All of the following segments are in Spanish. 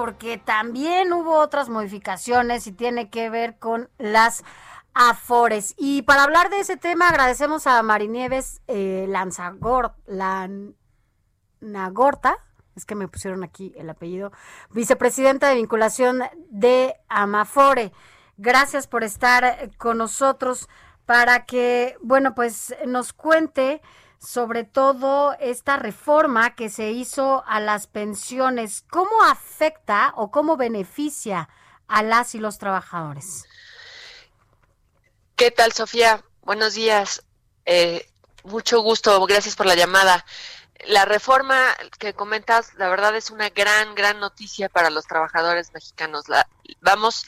Porque también hubo otras modificaciones y tiene que ver con las Afores. Y para hablar de ese tema agradecemos a Marinieves eh, Lanzagor, Lanagorta, es que me pusieron aquí el apellido, vicepresidenta de vinculación de Amafore. Gracias por estar con nosotros para que, bueno, pues nos cuente sobre todo esta reforma que se hizo a las pensiones. ¿Cómo afecta o cómo beneficia a las y los trabajadores? ¿Qué tal, Sofía? Buenos días. Eh, mucho gusto, gracias por la llamada. La reforma que comentas, la verdad es una gran, gran noticia para los trabajadores mexicanos. La, vamos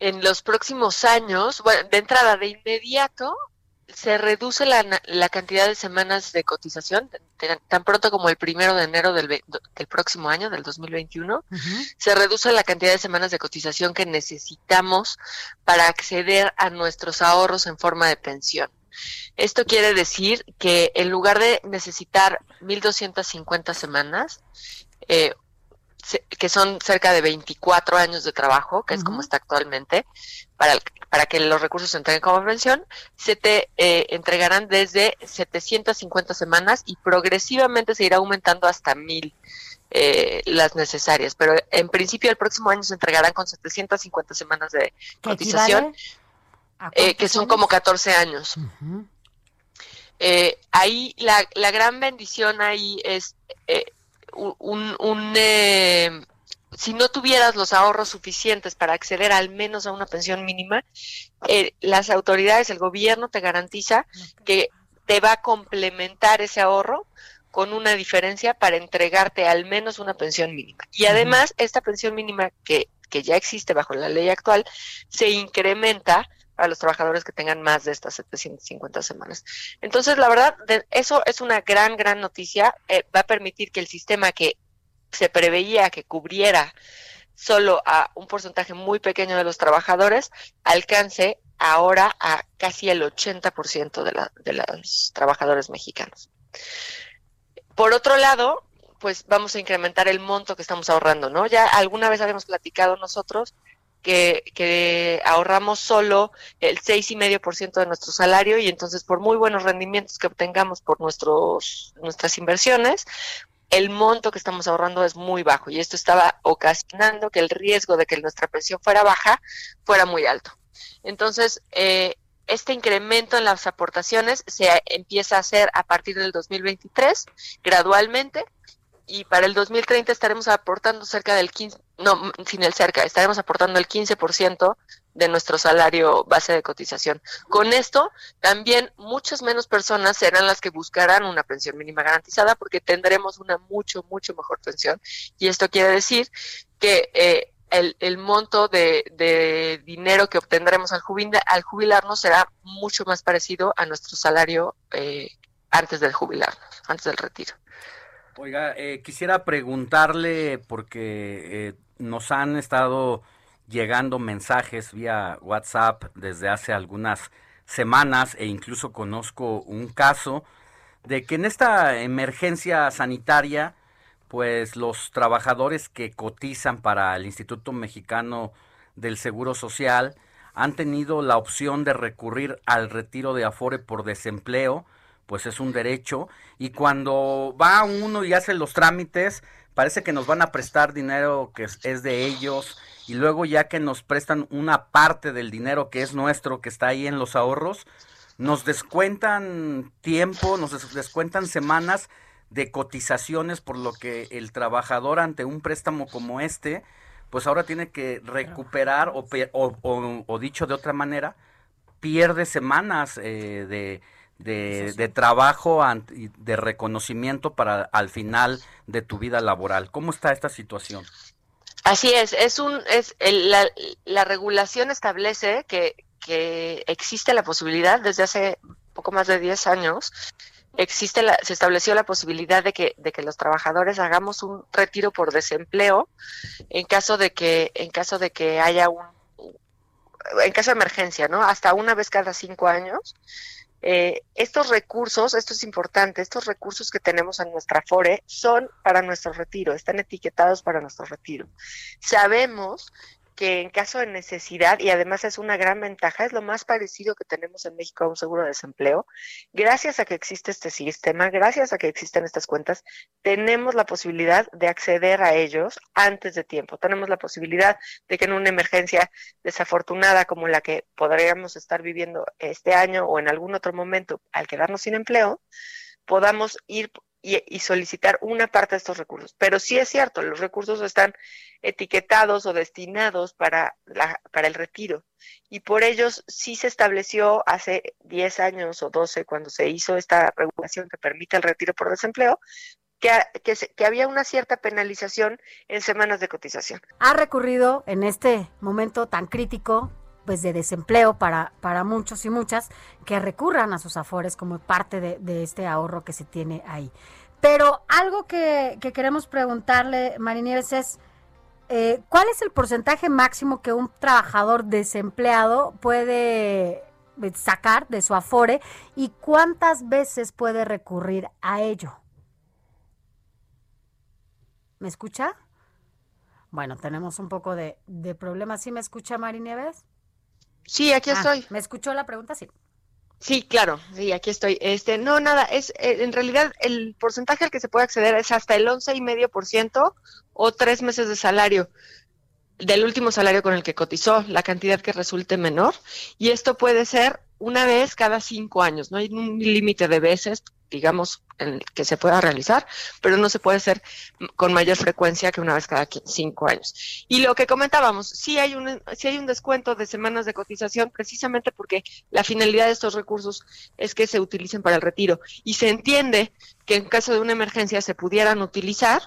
en los próximos años, bueno, de entrada, de inmediato, se reduce la, la, cantidad de semanas de cotización, tan pronto como el primero de enero del, del próximo año, del 2021, se reduce la cantidad de semanas de cotización que necesitamos para acceder a nuestros ahorros en forma de pensión. Esto quiere decir que en lugar de necesitar 1.250 semanas, eh, que son cerca de 24 años de trabajo, que es como está actualmente, para, para que los recursos se entreguen como pensión, se te eh, entregarán desde 750 semanas y progresivamente se irá aumentando hasta 1000 eh, las necesarias. Pero en principio el próximo año se entregarán con 750 semanas de cotización, eh, que son como 14 años. ahí la, la gran bendición ahí es un, un eh, si no tuvieras los ahorros suficientes para acceder al menos a una pensión mínima, eh, las autoridades, el gobierno te garantiza que te va a complementar ese ahorro con una diferencia para entregarte al menos una pensión mínima. Y además, esta pensión mínima que, que ya existe bajo la ley actual se incrementa a los trabajadores que tengan más de estas 750 semanas. Entonces, la verdad, eso es una gran, gran noticia. Eh, va a permitir que el sistema que se preveía que cubriera solo a un porcentaje muy pequeño de los trabajadores, alcance ahora a casi el 80% de, la, de los trabajadores mexicanos. Por otro lado, pues vamos a incrementar el monto que estamos ahorrando, ¿no? Ya alguna vez habíamos platicado nosotros que, que ahorramos solo el seis y medio por ciento de nuestro salario y entonces por muy buenos rendimientos que obtengamos por nuestros nuestras inversiones el monto que estamos ahorrando es muy bajo y esto estaba ocasionando que el riesgo de que nuestra pensión fuera baja fuera muy alto. Entonces, eh, este incremento en las aportaciones se empieza a hacer a partir del 2023 gradualmente y para el 2030 estaremos aportando cerca del 15, no, sin el cerca, estaremos aportando el 15% de nuestro salario base de cotización. Con esto, también muchas menos personas serán las que buscarán una pensión mínima garantizada porque tendremos una mucho, mucho mejor pensión. Y esto quiere decir que eh, el, monto de, dinero que obtendremos al, al jubilarnos será mucho más parecido a nuestro salario eh, antes del jubilarnos, antes del retiro. Oiga, eh, quisiera preguntarle, porque eh, nos han estado llegando mensajes vía WhatsApp desde hace algunas semanas e incluso conozco un caso de que en esta emergencia sanitaria, pues los trabajadores que cotizan para el Instituto Mexicano del Seguro Social han tenido la opción de recurrir al retiro de Afore por desempleo, pues es un derecho, y cuando va uno y hace los trámites, parece que nos van a prestar dinero que es, de ellos, y luego ya que nos prestan una parte del dinero que es nuestro, que está ahí en los ahorros, nos descuentan tiempo, nos descuentan semanas de cotizaciones, por lo que el trabajador ante un préstamo como este, pues ahora tiene que recuperar o, o, o dicho de otra manera, pierde semanas eh, de de, trabajo y de reconocimiento para al final de tu vida laboral. ¿Cómo está esta situación? Así es, es un, es la, la, regulación establece que, que existe la posibilidad desde hace poco más de 10 años existe la, se estableció la posibilidad de que, de que los trabajadores hagamos un retiro por desempleo en caso de que, en caso de que haya un, en caso de emergencia, ¿no? Hasta una vez cada cinco años. Eh, estos recursos, esto es importante, estos recursos que tenemos en nuestra FORE son para nuestro retiro, están etiquetados para nuestro retiro. Sabemos que en caso de necesidad, y además es una gran ventaja, es lo más parecido que tenemos en México a un seguro de desempleo, gracias a que existe este sistema, gracias a que existen estas cuentas, tenemos la posibilidad de acceder a ellos antes de tiempo. Tenemos la posibilidad de que en una emergencia desafortunada como la que podríamos estar viviendo este año o en algún otro momento al quedarnos sin empleo, podamos ir y, solicitar una parte de estos recursos. Pero sí es cierto, los recursos están etiquetados o destinados para, la, para el retiro. Y por ellos sí se estableció hace 10 años o 12, cuando se hizo esta regulación que permite el retiro por desempleo, que, que, que, había una cierta penalización en semanas de cotización. Ha recurrido en este momento tan crítico pues de desempleo para, para muchos y muchas que recurran a sus afores como parte de, este ahorro que se tiene ahí. Pero algo que, queremos preguntarle, Marinieves, es eh, ¿cuál es el porcentaje máximo que un trabajador desempleado puede eh, sacar de su afore y cuántas veces puede recurrir a ello? ¿Me escucha? Bueno, tenemos un poco de, de problema. ¿Sí me escucha, Marinieves? Sí, aquí ah, estoy. ¿Me escuchó la pregunta? Sí. Sí, claro, sí, aquí estoy. Este, no, nada, es eh, en realidad el porcentaje al que se puede acceder es hasta el once y medio por ciento o tres meses de salario del último salario con el que cotizó, la cantidad que resulte menor, y esto puede ser una vez cada cinco años. No hay un límite de veces, digamos, en que se pueda realizar, pero no se puede hacer con mayor frecuencia que una vez cada cinco años. Y lo que comentábamos, sí hay un, sí hay un descuento de semanas de cotización precisamente porque la finalidad de estos recursos es que se utilicen para el retiro. Y se entiende que en caso de una emergencia se pudieran utilizar,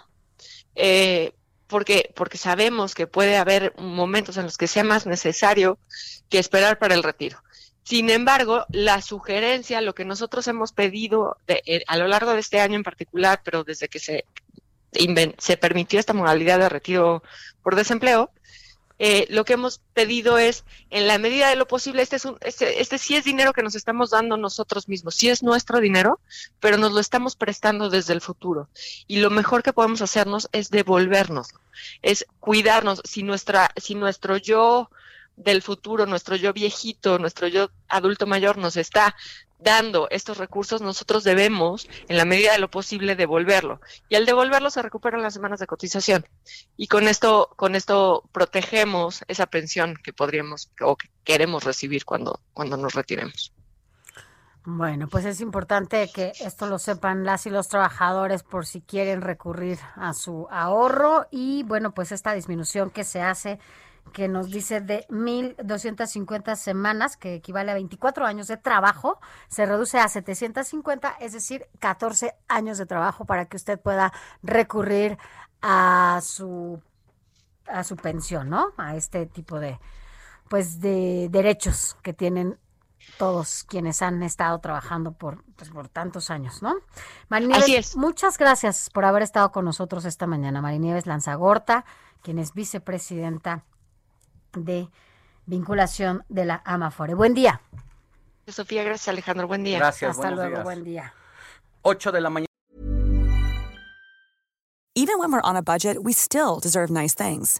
eh, porque, porque sabemos que puede haber momentos en los que sea más necesario que esperar para el retiro. Sin embargo, la sugerencia, lo que nosotros hemos pedido eh, a lo largo de este año en particular, pero desde que se, se permitió esta modalidad de retiro por desempleo, eh, lo que hemos pedido es, en la medida de lo posible, este, es un, este, este sí es dinero que nos estamos dando nosotros mismos, sí es nuestro dinero, pero nos lo estamos prestando desde el futuro. Y lo mejor que podemos hacernos es devolvernos, es cuidarnos. Si, nuestra, si nuestro yo del futuro, nuestro yo viejito, nuestro yo adulto mayor nos está dando estos recursos, nosotros debemos, en la medida de lo posible, devolverlo. Y al devolverlo se recuperan las semanas de cotización. Y con esto, con esto protegemos esa pensión que podríamos o que queremos recibir cuando, cuando nos retiremos. Bueno, pues es importante que esto lo sepan las y los trabajadores por si quieren recurrir a su ahorro y bueno, pues esta disminución que se hace que nos dice de 1.250 semanas, que equivale a 24 años de trabajo, se reduce a 750, es decir, 14 años de trabajo para que usted pueda recurrir a su a su pensión, ¿no? A este tipo de pues de derechos que tienen todos quienes han estado trabajando por, pues, por tantos años, ¿no? Marinieves, muchas gracias por haber estado con nosotros esta mañana. Marinieves Lanzagorta, quien es vicepresidenta de vinculación de la Amafore. Buen día. Sofía, gracias Alejandro. Buen día. Gracias. Hasta luego. Buen día. 8 de la mañana. Even when we're on a budget, we still deserve nice things.